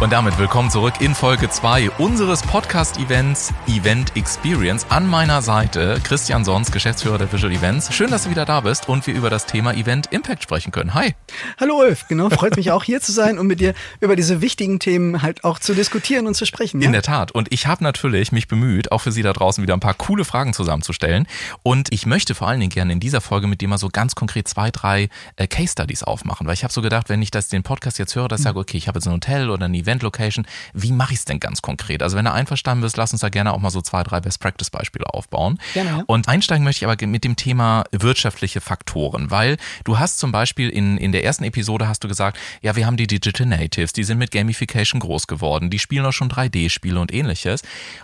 Und damit willkommen zurück in Folge 2 unseres Podcast-Events Event Experience. An meiner Seite Christian Sons, Geschäftsführer der Visual Events. Schön, dass du wieder da bist und wir über das Thema Event Impact sprechen können. Hi. Hallo Ulf, genau, freut mich auch hier zu sein und mit dir über diese wichtigen Themen halt auch zu diskutieren und zu sprechen. Ja? In der Tat. Und ich habe natürlich mich bemüht, auch für Sie da draußen wieder ein paar coole Fragen zusammenzustellen. Und ich möchte vor allen Dingen gerne in dieser Folge mit dir mal so ganz konkret zwei, drei äh, Case Studies aufmachen. Weil ich habe so gedacht, wenn ich das den Podcast jetzt höre, dass ich sage, okay, ich habe jetzt ein Hotel oder ein Event Event-Location. Wie mache ich es denn ganz konkret? Also wenn du einverstanden bist, lass uns da gerne auch mal so zwei, drei Best-Practice-Beispiele aufbauen. Gerne, ja. Und einsteigen möchte ich aber mit dem Thema wirtschaftliche Faktoren, weil du hast zum Beispiel in, in der ersten Episode hast du gesagt, ja, wir haben die Digital Natives, die sind mit Gamification groß geworden, die spielen auch schon 3D-Spiele und ähnliches.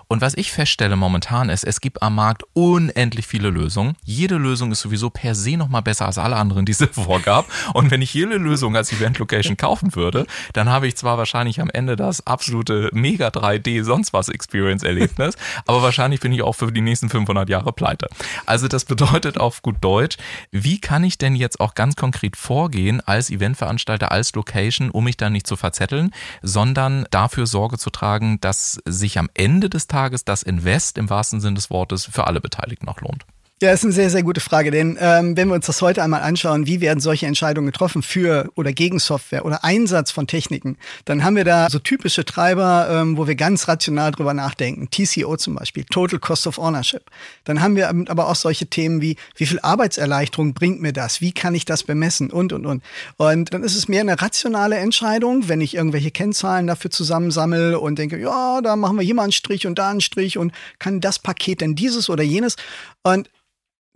Und was ich feststelle momentan ist, es gibt am Markt unendlich viele Lösungen. Jede Lösung ist sowieso per se nochmal besser als alle anderen, die es vorgab. Und wenn ich jede Lösung als Event-Location kaufen würde, dann habe ich zwar wahrscheinlich am Ende das absolute mega 3D sonst was Experience Erlebnis, aber wahrscheinlich bin ich auch für die nächsten 500 Jahre pleite. Also das bedeutet auf gut Deutsch, wie kann ich denn jetzt auch ganz konkret vorgehen als Eventveranstalter, als Location, um mich da nicht zu verzetteln, sondern dafür Sorge zu tragen, dass sich am Ende des Tages das Invest im wahrsten Sinne des Wortes für alle Beteiligten auch lohnt. Ja, ist eine sehr, sehr gute Frage, denn ähm, wenn wir uns das heute einmal anschauen, wie werden solche Entscheidungen getroffen für oder gegen Software oder Einsatz von Techniken, dann haben wir da so typische Treiber, ähm, wo wir ganz rational drüber nachdenken. TCO zum Beispiel, Total Cost of Ownership. Dann haben wir aber auch solche Themen wie, wie viel Arbeitserleichterung bringt mir das? Wie kann ich das bemessen? Und, und, und. Und dann ist es mehr eine rationale Entscheidung, wenn ich irgendwelche Kennzahlen dafür zusammensammle und denke, ja, da machen wir hier mal einen Strich und da einen Strich und kann das Paket denn dieses oder jenes? Und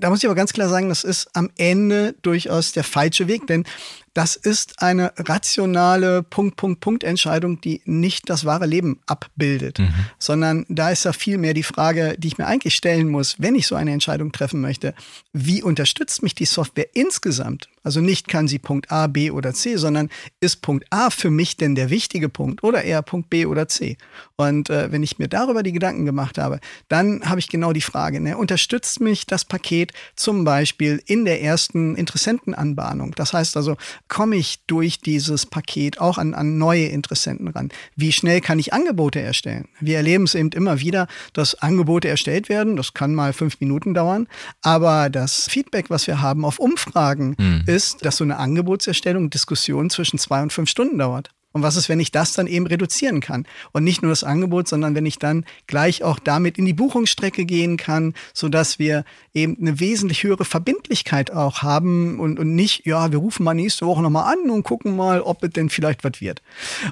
da muss ich aber ganz klar sagen, das ist am Ende durchaus der falsche Weg, denn das ist eine rationale Punkt, Punkt, Punkt Entscheidung, die nicht das wahre Leben abbildet, mhm. sondern da ist ja viel mehr die Frage, die ich mir eigentlich stellen muss, wenn ich so eine Entscheidung treffen möchte. Wie unterstützt mich die Software insgesamt? Also nicht kann sie Punkt A, B oder C, sondern ist Punkt A für mich denn der wichtige Punkt oder eher Punkt B oder C? Und äh, wenn ich mir darüber die Gedanken gemacht habe, dann habe ich genau die Frage, ne, unterstützt mich das Paket zum Beispiel in der ersten Interessentenanbahnung? Das heißt also, komme ich durch dieses Paket auch an, an neue Interessenten ran? Wie schnell kann ich Angebote erstellen? Wir erleben es eben immer wieder, dass Angebote erstellt werden. Das kann mal fünf Minuten dauern. Aber das Feedback, was wir haben auf Umfragen, mhm. ist, dass so eine Angebotserstellung, Diskussion zwischen zwei und fünf Stunden dauert. Und was ist, wenn ich das dann eben reduzieren kann? Und nicht nur das Angebot, sondern wenn ich dann gleich auch damit in die Buchungsstrecke gehen kann, sodass wir eben eine wesentlich höhere Verbindlichkeit auch haben und, und nicht, ja, wir rufen mal nächste Woche nochmal an und gucken mal, ob es denn vielleicht was wird.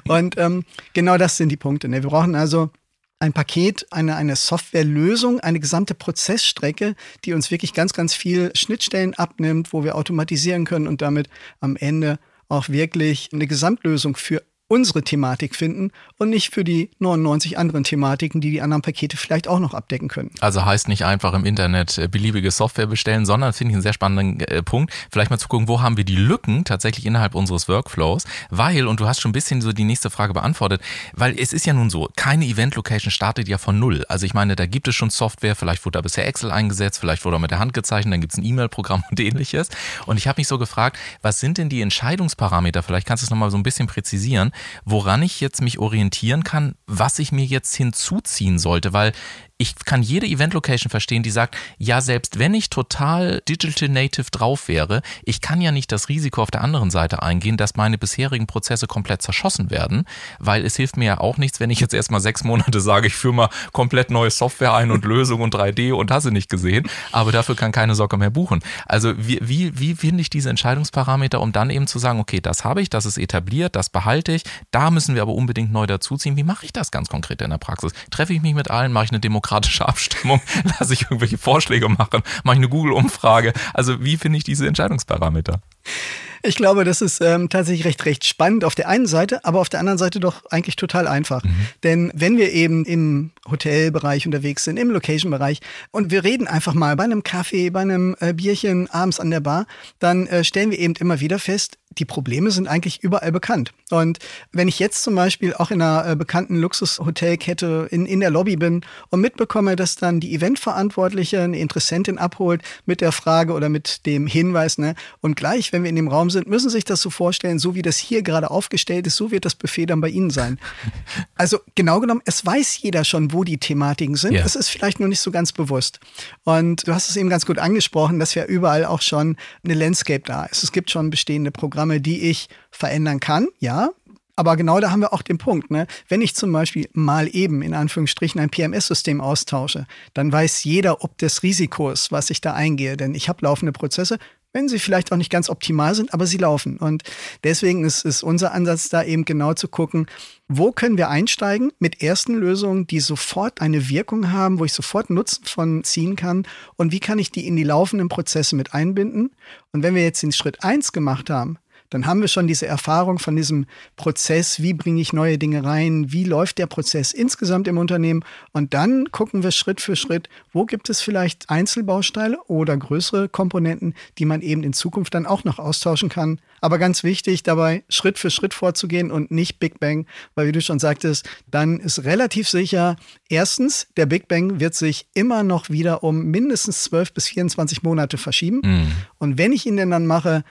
Und ähm, genau das sind die Punkte. Ne? Wir brauchen also ein Paket, eine, eine Softwarelösung, eine gesamte Prozessstrecke, die uns wirklich ganz, ganz viel Schnittstellen abnimmt, wo wir automatisieren können und damit am Ende auch wirklich eine Gesamtlösung für unsere Thematik finden und nicht für die 99 anderen Thematiken, die die anderen Pakete vielleicht auch noch abdecken können. Also heißt nicht einfach im Internet äh, beliebige Software bestellen, sondern finde ich einen sehr spannenden äh, Punkt, vielleicht mal zu gucken, wo haben wir die Lücken tatsächlich innerhalb unseres Workflows, weil, und du hast schon ein bisschen so die nächste Frage beantwortet, weil es ist ja nun so, keine Event-Location startet ja von null. Also ich meine, da gibt es schon Software, vielleicht wurde da bisher Excel eingesetzt, vielleicht wurde er mit der Hand gezeichnet, dann gibt es ein E-Mail-Programm und ähnliches. Und ich habe mich so gefragt, was sind denn die Entscheidungsparameter, vielleicht kannst du es nochmal so ein bisschen präzisieren, woran ich jetzt mich orientieren kann, was ich mir jetzt hinzuziehen sollte, weil ich kann jede Event-Location verstehen, die sagt, ja, selbst wenn ich total Digital Native drauf wäre, ich kann ja nicht das Risiko auf der anderen Seite eingehen, dass meine bisherigen Prozesse komplett zerschossen werden, weil es hilft mir ja auch nichts, wenn ich jetzt erstmal sechs Monate sage, ich führe mal komplett neue Software ein und Lösung und 3D und hast du nicht gesehen, aber dafür kann keine Socke mehr buchen. Also wie, wie, wie finde ich diese Entscheidungsparameter, um dann eben zu sagen, okay, das habe ich, das ist etabliert, das behalte ich, da müssen wir aber unbedingt neu dazuziehen. Wie mache ich das ganz konkret in der Praxis? Treffe ich mich mit allen, mache ich eine Demokratie demokratische Abstimmung? Lasse ich irgendwelche Vorschläge machen? Mache ich eine Google-Umfrage? Also wie finde ich diese Entscheidungsparameter? Ich glaube, das ist ähm, tatsächlich recht, recht spannend auf der einen Seite, aber auf der anderen Seite doch eigentlich total einfach. Mhm. Denn wenn wir eben im Hotelbereich unterwegs sind, im Location-Bereich und wir reden einfach mal bei einem Kaffee, bei einem äh, Bierchen abends an der Bar, dann äh, stellen wir eben immer wieder fest, die Probleme sind eigentlich überall bekannt. Und wenn ich jetzt zum Beispiel auch in einer äh, bekannten Luxushotelkette in, in der Lobby bin und mitbekomme, dass dann die Eventverantwortliche eine Interessentin abholt mit der Frage oder mit dem Hinweis, ne, und gleich, wenn wir in dem Raum sind, müssen Sie sich das so vorstellen, so wie das hier gerade aufgestellt ist, so wird das Buffet dann bei Ihnen sein. Also genau genommen, es weiß jeder schon, wo die Thematiken sind. Es ist vielleicht nur nicht so ganz bewusst. Und du hast es eben ganz gut angesprochen, dass ja überall auch schon eine Landscape da ist. Es gibt schon bestehende Programme, die ich verändern kann, ja. Aber genau da haben wir auch den Punkt. Ne? Wenn ich zum Beispiel mal eben in Anführungsstrichen ein PMS-System austausche, dann weiß jeder, ob des Risikos, was ich da eingehe. Denn ich habe laufende Prozesse, wenn sie vielleicht auch nicht ganz optimal sind, aber sie laufen. Und deswegen ist, ist unser Ansatz da eben genau zu gucken, wo können wir einsteigen mit ersten Lösungen, die sofort eine Wirkung haben, wo ich sofort Nutzen von ziehen kann und wie kann ich die in die laufenden Prozesse mit einbinden. Und wenn wir jetzt den Schritt eins gemacht haben, dann haben wir schon diese Erfahrung von diesem Prozess, wie bringe ich neue Dinge rein, wie läuft der Prozess insgesamt im Unternehmen und dann gucken wir Schritt für Schritt, wo gibt es vielleicht Einzelbausteine oder größere Komponenten, die man eben in Zukunft dann auch noch austauschen kann. Aber ganz wichtig dabei, Schritt für Schritt vorzugehen und nicht Big Bang, weil wie du schon sagtest, dann ist relativ sicher, erstens, der Big Bang wird sich immer noch wieder um mindestens 12 bis 24 Monate verschieben. Mhm. Und wenn ich ihn denn dann mache,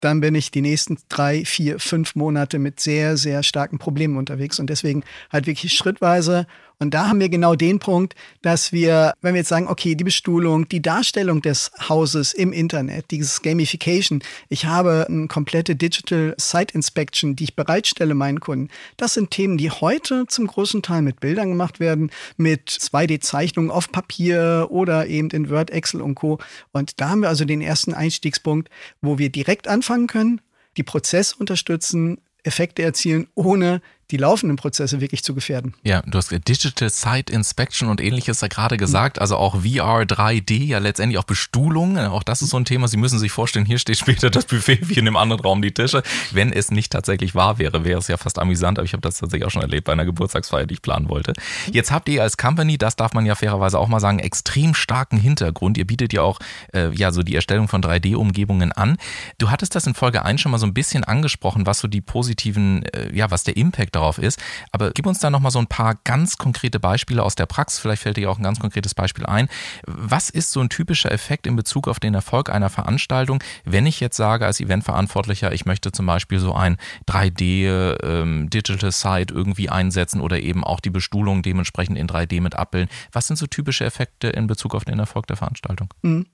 dann bin ich die nächsten drei, vier, fünf Monate mit sehr, sehr starken Problemen unterwegs. Und deswegen halt wirklich schrittweise und da haben wir genau den Punkt, dass wir, wenn wir jetzt sagen, okay, die Bestuhlung, die Darstellung des Hauses im Internet, dieses Gamification, ich habe eine komplette Digital Site Inspection, die ich bereitstelle meinen Kunden. Das sind Themen, die heute zum großen Teil mit Bildern gemacht werden, mit 2D-Zeichnungen auf Papier oder eben in Word, Excel und Co. Und da haben wir also den ersten Einstiegspunkt, wo wir direkt anfangen können, die Prozesse unterstützen, Effekte erzielen, ohne die laufenden Prozesse wirklich zu gefährden. Ja, du hast Digital Site Inspection und ähnliches da gerade gesagt, also auch VR 3D, ja letztendlich auch Bestuhlung, auch das ist so ein Thema. Sie müssen sich vorstellen, hier steht später das Buffet wie in dem anderen Raum die Tische. Wenn es nicht tatsächlich wahr wäre, wäre es ja fast amüsant, aber ich habe das tatsächlich auch schon erlebt bei einer Geburtstagsfeier, die ich planen wollte. Jetzt habt ihr als Company, das darf man ja fairerweise auch mal sagen, extrem starken Hintergrund. Ihr bietet ja auch äh, ja so die Erstellung von 3D-Umgebungen an. Du hattest das in Folge 1 schon mal so ein bisschen angesprochen, was so die positiven, äh, ja, was der Impact darauf ist. Aber gib uns da nochmal so ein paar ganz konkrete Beispiele aus der Praxis. Vielleicht fällt dir auch ein ganz konkretes Beispiel ein. Was ist so ein typischer Effekt in Bezug auf den Erfolg einer Veranstaltung, wenn ich jetzt sage als Eventverantwortlicher, ich möchte zum Beispiel so ein 3D ähm, Digital Site irgendwie einsetzen oder eben auch die Bestuhlung dementsprechend in 3D mit abbilden. Was sind so typische Effekte in Bezug auf den Erfolg der Veranstaltung? Mhm.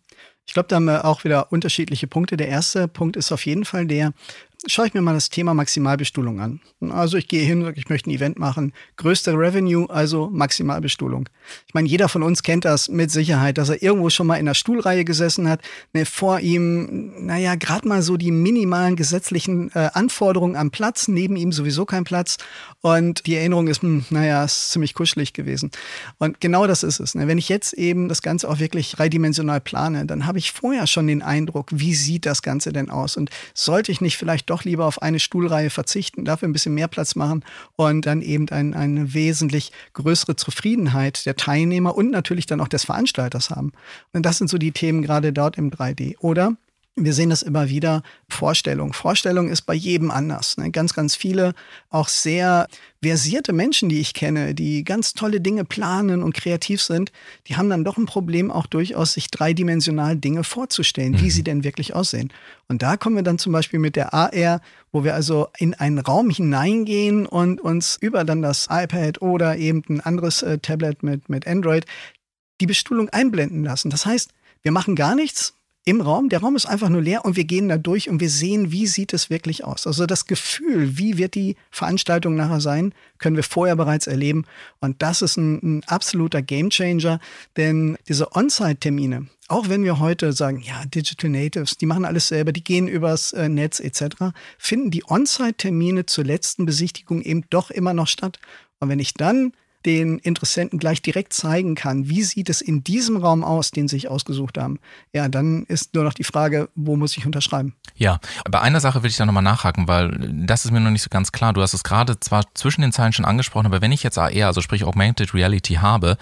Ich glaube, da haben wir auch wieder unterschiedliche Punkte. Der erste Punkt ist auf jeden Fall der, schaue ich mir mal das Thema Maximalbestuhlung an. Also ich gehe hin, ich möchte ein Event machen, größte Revenue, also Maximalbestuhlung. Ich meine, jeder von uns kennt das mit Sicherheit, dass er irgendwo schon mal in der Stuhlreihe gesessen hat, ne, vor ihm, naja, gerade mal so die minimalen gesetzlichen äh, Anforderungen am Platz, neben ihm sowieso kein Platz und die Erinnerung ist, hm, naja, ist ziemlich kuschelig gewesen. Und genau das ist es. Ne? Wenn ich jetzt eben das Ganze auch wirklich dreidimensional plane, dann habe ich vorher schon den Eindruck, wie sieht das Ganze denn aus und sollte ich nicht vielleicht doch lieber auf eine Stuhlreihe verzichten, dafür ein bisschen mehr Platz machen und dann eben ein, eine wesentlich größere Zufriedenheit der Teilnehmer und natürlich dann auch des Veranstalters haben. Und das sind so die Themen gerade dort im 3D. Oder wir sehen das immer wieder. Vorstellung. Vorstellung ist bei jedem anders. Ne? Ganz, ganz viele, auch sehr versierte Menschen, die ich kenne, die ganz tolle Dinge planen und kreativ sind, die haben dann doch ein Problem, auch durchaus sich dreidimensional Dinge vorzustellen, wie mhm. sie denn wirklich aussehen. Und da kommen wir dann zum Beispiel mit der AR, wo wir also in einen Raum hineingehen und uns über dann das iPad oder eben ein anderes äh, Tablet mit, mit Android die Bestuhlung einblenden lassen. Das heißt, wir machen gar nichts, im Raum. Der Raum ist einfach nur leer und wir gehen da durch und wir sehen, wie sieht es wirklich aus. Also das Gefühl, wie wird die Veranstaltung nachher sein, können wir vorher bereits erleben. Und das ist ein, ein absoluter Gamechanger, denn diese On-Site-Termine, auch wenn wir heute sagen, ja, Digital Natives, die machen alles selber, die gehen übers äh, Netz etc., finden die On-Site-Termine zur letzten Besichtigung eben doch immer noch statt. Und wenn ich dann den Interessenten gleich direkt zeigen kann, wie sieht es in diesem Raum aus, den sie sich ausgesucht haben, ja, dann ist nur noch die Frage, wo muss ich unterschreiben? Ja, bei einer Sache will ich da nochmal nachhaken, weil das ist mir noch nicht so ganz klar. Du hast es gerade zwar zwischen den Zeilen schon angesprochen, aber wenn ich jetzt AR, also sprich Augmented Reality habe,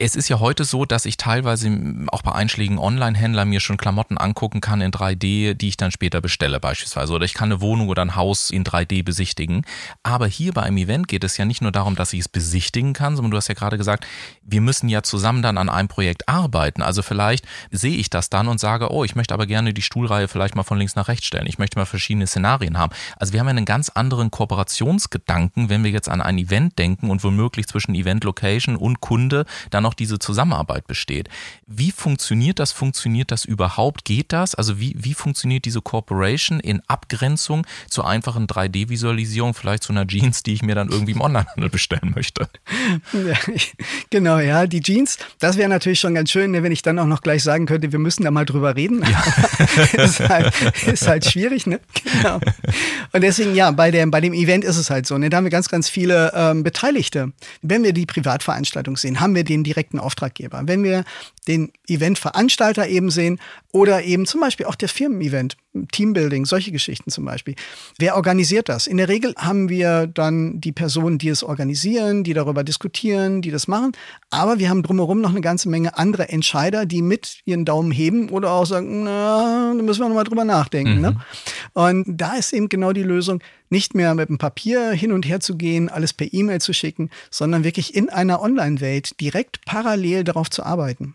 Es ist ja heute so, dass ich teilweise auch bei einschlägigen Online-Händlern mir schon Klamotten angucken kann in 3D, die ich dann später bestelle beispielsweise. Oder ich kann eine Wohnung oder ein Haus in 3D besichtigen. Aber hier bei einem Event geht es ja nicht nur darum, dass ich es besichtigen kann, sondern du hast ja gerade gesagt, wir müssen ja zusammen dann an einem Projekt arbeiten. Also vielleicht sehe ich das dann und sage, oh, ich möchte aber gerne die Stuhlreihe vielleicht mal von links nach rechts stellen. Ich möchte mal verschiedene Szenarien haben. Also wir haben ja einen ganz anderen Kooperationsgedanken, wenn wir jetzt an ein Event denken und womöglich zwischen Event Location und Kunde dann noch diese Zusammenarbeit besteht. Wie funktioniert das? Funktioniert das überhaupt? Geht das? Also wie, wie funktioniert diese Corporation in Abgrenzung zur einfachen 3D-Visualisierung, vielleicht zu einer Jeans, die ich mir dann irgendwie im Onlinehandel bestellen möchte? Ja, genau, ja, die Jeans, das wäre natürlich schon ganz schön, ne, wenn ich dann auch noch gleich sagen könnte, wir müssen da mal drüber reden. Ja. ist, halt, ist halt schwierig, ne? Genau. Und deswegen, ja, bei dem, bei dem Event ist es halt so, ne? Da haben wir ganz, ganz viele ähm, Beteiligte. Wenn wir die Privatveranstaltung sehen, haben wir den direkten Auftraggeber. Wenn wir den Eventveranstalter eben sehen oder eben zum Beispiel auch der Firmen-Event, Teambuilding, solche Geschichten zum Beispiel. Wer organisiert das? In der Regel haben wir dann die Personen, die es organisieren, die darüber diskutieren, die das machen. Aber wir haben drumherum noch eine ganze Menge andere Entscheider, die mit ihren Daumen heben oder auch sagen, na, da müssen wir nochmal drüber nachdenken. Ne? Mhm. Ne? Und da ist eben genau die Lösung, nicht mehr mit dem Papier hin und her zu gehen, alles per E-Mail zu schicken, sondern wirklich in einer Online-Welt direkt parallel darauf zu arbeiten.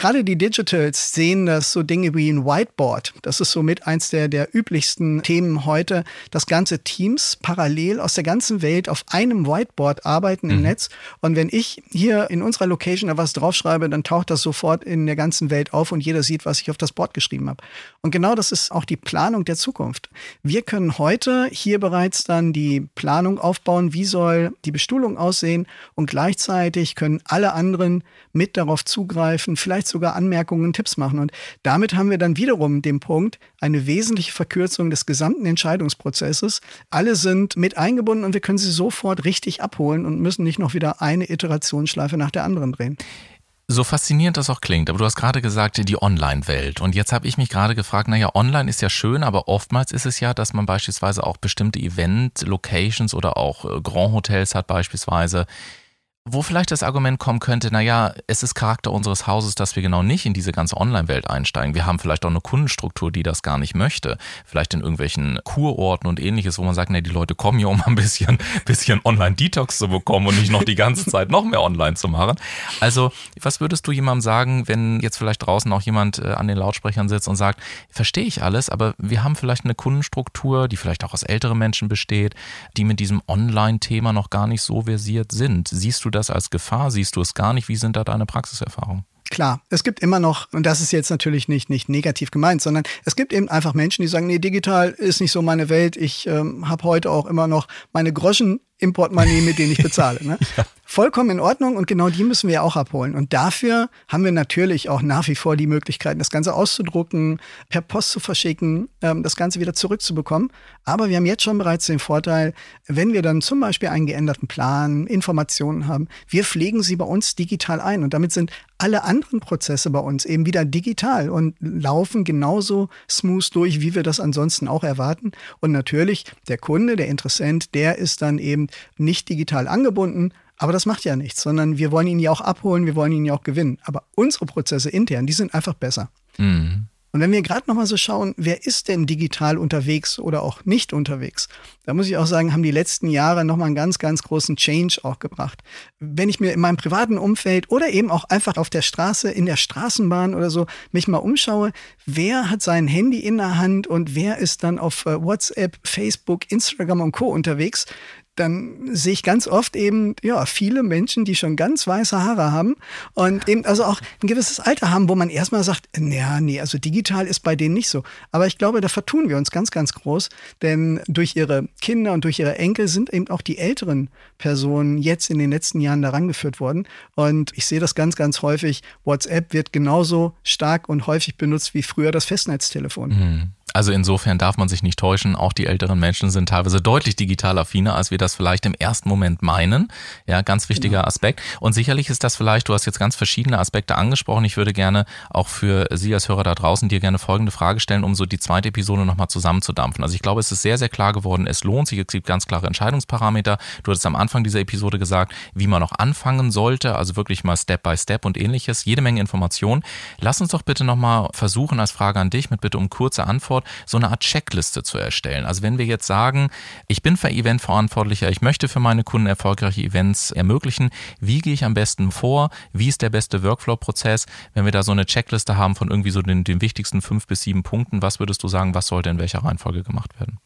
Gerade die Digitals sehen das so Dinge wie ein Whiteboard. Das ist somit eins der, der üblichsten Themen heute, dass ganze Teams parallel aus der ganzen Welt auf einem Whiteboard arbeiten im mhm. Netz. Und wenn ich hier in unserer Location da was draufschreibe, dann taucht das sofort in der ganzen Welt auf und jeder sieht, was ich auf das Board geschrieben habe. Und genau das ist auch die Planung der Zukunft. Wir können heute hier bereits dann die Planung aufbauen, wie soll die Bestuhlung aussehen und gleichzeitig können alle anderen mit darauf zugreifen, vielleicht sogar Anmerkungen und Tipps machen. Und damit haben wir dann wiederum den Punkt, eine wesentliche Verkürzung des gesamten Entscheidungsprozesses. Alle sind mit eingebunden und wir können sie sofort richtig abholen und müssen nicht noch wieder eine Iterationsschleife nach der anderen drehen. So faszinierend das auch klingt, aber du hast gerade gesagt, die Online-Welt. Und jetzt habe ich mich gerade gefragt, naja, online ist ja schön, aber oftmals ist es ja, dass man beispielsweise auch bestimmte Event-Locations oder auch äh, Grand Hotels hat beispielsweise, wo vielleicht das Argument kommen könnte, naja, es ist Charakter unseres Hauses, dass wir genau nicht in diese ganze Online-Welt einsteigen. Wir haben vielleicht auch eine Kundenstruktur, die das gar nicht möchte. Vielleicht in irgendwelchen Kurorten und ähnliches, wo man sagt, nee, die Leute kommen hier, um ein bisschen, bisschen Online-Detox zu bekommen und nicht noch die ganze Zeit noch mehr online zu machen. Also, was würdest du jemandem sagen, wenn jetzt vielleicht draußen auch jemand äh, an den Lautsprechern sitzt und sagt, verstehe ich alles, aber wir haben vielleicht eine Kundenstruktur, die vielleicht auch aus älteren Menschen besteht, die mit diesem Online-Thema noch gar nicht so versiert sind. Siehst du das als Gefahr? Siehst du es gar nicht? Wie sind da deine Praxiserfahrungen? Klar, es gibt immer noch, und das ist jetzt natürlich nicht, nicht negativ gemeint, sondern es gibt eben einfach Menschen, die sagen, nee, digital ist nicht so meine Welt. Ich ähm, habe heute auch immer noch meine Groschen im Portemonnaie, mit denen ich bezahle. Ne? ja. Vollkommen in Ordnung und genau die müssen wir auch abholen. Und dafür haben wir natürlich auch nach wie vor die Möglichkeiten, das Ganze auszudrucken, per Post zu verschicken, ähm, das Ganze wieder zurückzubekommen. Aber wir haben jetzt schon bereits den Vorteil, wenn wir dann zum Beispiel einen geänderten Plan, Informationen haben, wir pflegen sie bei uns digital ein. Und damit sind alle anderen Prozesse bei uns eben wieder digital und laufen genauso smooth durch, wie wir das ansonsten auch erwarten. Und natürlich der Kunde, der Interessent, der ist dann eben nicht digital angebunden, aber das macht ja nichts, sondern wir wollen ihn ja auch abholen, wir wollen ihn ja auch gewinnen. Aber unsere Prozesse intern, die sind einfach besser. Mhm. Und wenn wir gerade nochmal so schauen, wer ist denn digital unterwegs oder auch nicht unterwegs, da muss ich auch sagen, haben die letzten Jahre nochmal einen ganz, ganz großen Change auch gebracht. Wenn ich mir in meinem privaten Umfeld oder eben auch einfach auf der Straße, in der Straßenbahn oder so mich mal umschaue, wer hat sein Handy in der Hand und wer ist dann auf äh, WhatsApp, Facebook, Instagram und Co. unterwegs, dann sehe ich ganz oft eben, ja, viele Menschen, die schon ganz weiße Haare haben und eben also auch ein gewisses Alter haben, wo man erstmal sagt, naja, nee, also digital ist bei denen nicht so. Aber ich glaube, da vertun wir uns ganz, ganz groß, denn durch ihre Kinder und durch ihre Enkel sind eben auch die älteren Personen jetzt in den letzten Jahren daran geführt worden. Und ich sehe das ganz, ganz häufig. WhatsApp wird genauso stark und häufig benutzt wie früher das Festnetztelefon. Mhm. Also insofern darf man sich nicht täuschen. Auch die älteren Menschen sind teilweise deutlich digital affiner, als wir das vielleicht im ersten Moment meinen. Ja, ganz wichtiger genau. Aspekt. Und sicherlich ist das vielleicht, du hast jetzt ganz verschiedene Aspekte angesprochen. Ich würde gerne auch für Sie als Hörer da draußen dir gerne folgende Frage stellen, um so die zweite Episode nochmal zusammenzudampfen. Also ich glaube, es ist sehr, sehr klar geworden, es lohnt sich. Es gibt ganz klare Entscheidungsparameter. Du hattest am Anfang dieser Episode gesagt, wie man noch anfangen sollte. Also wirklich mal Step by Step und ähnliches. Jede Menge Informationen. Lass uns doch bitte nochmal versuchen, als Frage an dich mit bitte um kurze Antwort Antwort, so eine Art Checkliste zu erstellen. Also wenn wir jetzt sagen, ich bin für Eventverantwortlicher, ich möchte für meine Kunden erfolgreiche Events ermöglichen, wie gehe ich am besten vor? Wie ist der beste Workflow-Prozess? Wenn wir da so eine Checkliste haben von irgendwie so den, den wichtigsten fünf bis sieben Punkten, was würdest du sagen, was sollte in welcher Reihenfolge gemacht werden?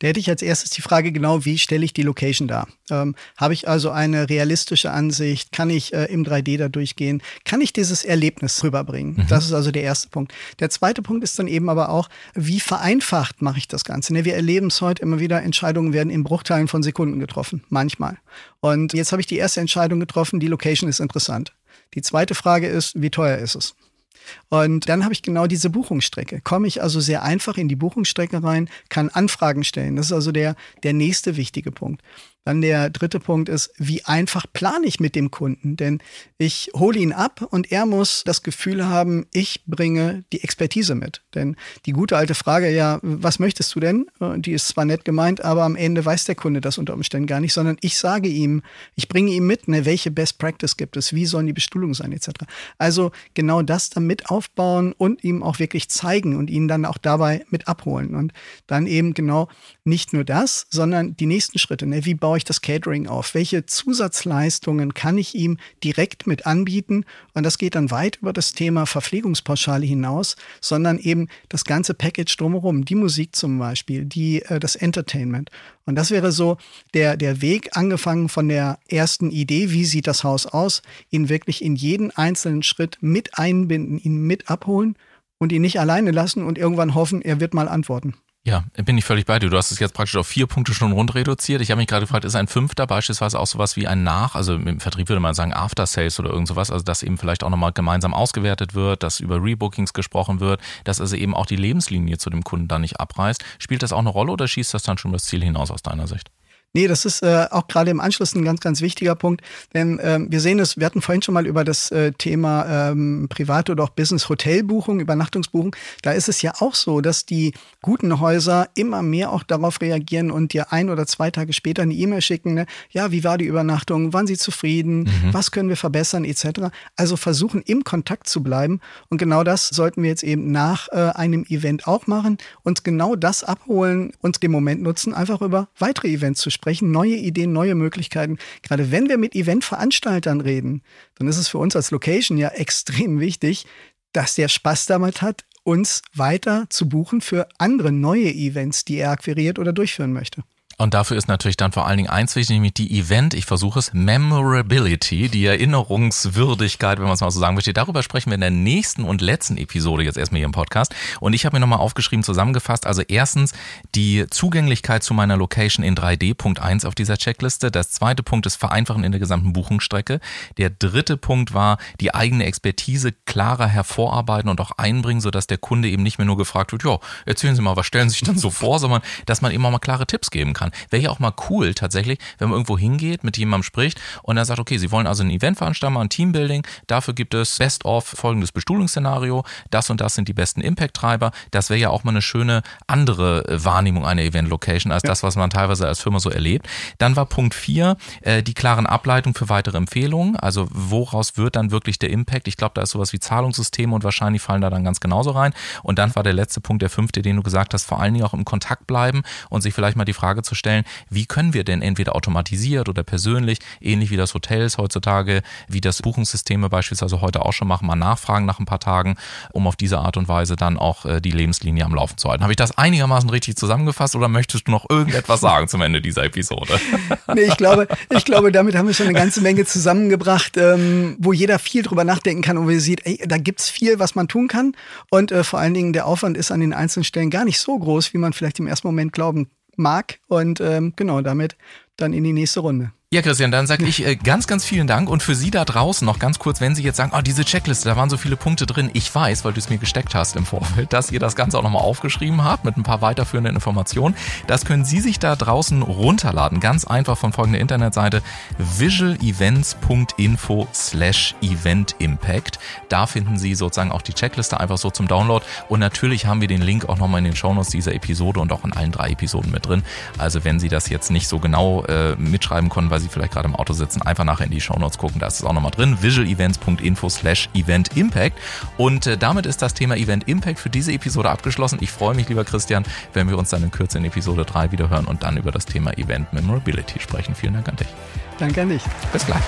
Da hätte ich als erstes die Frage genau, wie stelle ich die Location dar? Ähm, Habe ich also eine realistische Ansicht? Kann ich äh, im 3D da durchgehen? Kann ich dieses Erlebnis rüberbringen? Mhm. Das ist also der erste Punkt. Der zweite Punkt ist dann eben aber auch, wie vereinfacht mache ich das Ganze? Ne, wir erleben es heute immer wieder, Entscheidungen werden in Bruchteilen von Sekunden getroffen, manchmal. Und jetzt habe ich die erste Entscheidung getroffen, die Location ist interessant. Die zweite Frage ist, wie teuer ist es? Und dann habe ich genau diese Buchungsstrecke. Komme ich also sehr einfach in die Buchungsstrecke rein, kann Anfragen stellen. Das ist also der, der nächste wichtige Punkt. Dann der dritte Punkt ist, wie einfach plane ich mit dem Kunden? Denn ich hole ihn ab und er muss das Gefühl haben, ich bringe die Expertise mit. Denn die gute alte Frage, ja, was möchtest du denn? Die ist zwar nett gemeint, aber am Ende weiß der Kunde das unter Umständen gar nicht, sondern ich sage ihm, ich bringe ihm mit, ne, welche Best Practice gibt es, wie sollen die Bestuhlungen sein, etc. Also genau das dann mit aufbauen und ihm auch wirklich zeigen und ihn dann auch dabei mit abholen. Und dann eben genau nicht nur das, sondern die nächsten Schritte. Ne? Wie baue ich das Catering auf? Welche Zusatzleistungen kann ich ihm direkt mit anbieten? Und das geht dann weit über das Thema Verpflegungspauschale hinaus, sondern eben das ganze Package drumherum, die Musik zum Beispiel, die, äh, das Entertainment. Und das wäre so der, der Weg, angefangen von der ersten Idee, wie sieht das Haus aus, ihn wirklich in jeden einzelnen Schritt mit einbinden, ihn mit abholen und ihn nicht alleine lassen und irgendwann hoffen, er wird mal antworten. Ja, bin ich völlig bei dir. Du hast es jetzt praktisch auf vier Punkte schon rund reduziert. Ich habe mich gerade gefragt, ist ein fünfter beispielsweise auch sowas wie ein Nach, also im Vertrieb würde man sagen After Sales oder irgend sowas, also dass eben vielleicht auch nochmal gemeinsam ausgewertet wird, dass über Rebookings gesprochen wird, dass also eben auch die Lebenslinie zu dem Kunden da nicht abreißt. Spielt das auch eine Rolle oder schießt das dann schon das Ziel hinaus aus deiner Sicht? Nee, das ist äh, auch gerade im Anschluss ein ganz, ganz wichtiger Punkt, denn ähm, wir sehen es, wir hatten vorhin schon mal über das äh, Thema ähm, private oder auch Business-Hotelbuchung, Übernachtungsbuchung. Da ist es ja auch so, dass die guten Häuser immer mehr auch darauf reagieren und dir ein oder zwei Tage später eine E-Mail schicken, ne? ja, wie war die Übernachtung, waren sie zufrieden, mhm. was können wir verbessern, etc. Also versuchen, im Kontakt zu bleiben und genau das sollten wir jetzt eben nach äh, einem Event auch machen, uns genau das abholen, uns den Moment nutzen, einfach über weitere Events zu sprechen sprechen, neue Ideen, neue Möglichkeiten. Gerade wenn wir mit Eventveranstaltern reden, dann ist es für uns als Location ja extrem wichtig, dass der Spaß damit hat, uns weiter zu buchen für andere neue Events, die er akquiriert oder durchführen möchte. Und dafür ist natürlich dann vor allen Dingen eins wichtig, nämlich die Event, ich versuche es, Memorability, die Erinnerungswürdigkeit, wenn man es mal so sagen möchte. Darüber sprechen wir in der nächsten und letzten Episode jetzt erstmal hier im Podcast. Und ich habe mir nochmal aufgeschrieben, zusammengefasst, also erstens die Zugänglichkeit zu meiner Location in 3D, Punkt 1 auf dieser Checkliste. Das zweite Punkt ist Vereinfachen in der gesamten Buchungsstrecke. Der dritte Punkt war die eigene Expertise klarer hervorarbeiten und auch einbringen, sodass der Kunde eben nicht mehr nur gefragt wird, ja, erzählen Sie mal, was stellen Sie sich dann so vor, sondern dass man eben auch mal klare Tipps geben kann. Wäre ja auch mal cool tatsächlich, wenn man irgendwo hingeht, mit jemandem spricht und er sagt, okay, Sie wollen also ein Event veranstalten, ein Teambuilding, dafür gibt es Best of folgendes Bestuhlungsszenario, das und das sind die besten Impact-Treiber. Das wäre ja auch mal eine schöne andere Wahrnehmung einer Event-Location als ja. das, was man teilweise als Firma so erlebt. Dann war Punkt 4 äh, die klaren Ableitungen für weitere Empfehlungen. Also woraus wird dann wirklich der Impact? Ich glaube, da ist sowas wie Zahlungssysteme und wahrscheinlich fallen da dann ganz genauso rein. Und dann war der letzte Punkt, der fünfte, den du gesagt hast, vor allen Dingen auch im Kontakt bleiben und sich vielleicht mal die Frage zu stellen, wie können wir denn entweder automatisiert oder persönlich, ähnlich wie das Hotels heutzutage, wie das Buchungssysteme beispielsweise heute auch schon machen, mal nachfragen nach ein paar Tagen, um auf diese Art und Weise dann auch äh, die Lebenslinie am Laufen zu halten. Habe ich das einigermaßen richtig zusammengefasst oder möchtest du noch irgendetwas sagen zum Ende dieser Episode? nee, ich glaube, ich glaube, damit haben wir schon eine ganze Menge zusammengebracht, ähm, wo jeder viel drüber nachdenken kann und wo sieht, ey, da gibt's viel, was man tun kann. Und äh, vor allen Dingen der Aufwand ist an den einzelnen Stellen gar nicht so groß, wie man vielleicht im ersten Moment glauben mag. Und ähm, genau damit dann in die nächste Runde. Ja, Christian, dann sage ich äh, ganz, ganz vielen Dank und für Sie da draußen noch ganz kurz, wenn Sie jetzt sagen, oh, diese Checkliste, da waren so viele Punkte drin. Ich weiß, weil du es mir gesteckt hast im Vorfeld, dass ihr das Ganze auch nochmal aufgeschrieben habt mit ein paar weiterführenden Informationen. Das können Sie sich da draußen runterladen. Ganz einfach von folgender Internetseite visualevents.info slash eventimpact. Da finden Sie sozusagen auch die Checkliste einfach so zum Download und natürlich haben wir den Link auch nochmal in den Shownotes dieser Episode und auch in allen drei Episoden mit drin. Also wenn Sie das jetzt nicht so genau äh, mitschreiben konnten, weil Sie vielleicht gerade im Auto sitzen, einfach nachher in die Shownotes gucken, da ist es auch nochmal drin, visualevents.info slash Event Impact. Und äh, damit ist das Thema Event Impact für diese Episode abgeschlossen. Ich freue mich, lieber Christian, wenn wir uns dann in Kürze in Episode 3 wieder hören und dann über das Thema Event Memorability sprechen. Vielen Dank an dich. Danke an dich. Bis gleich.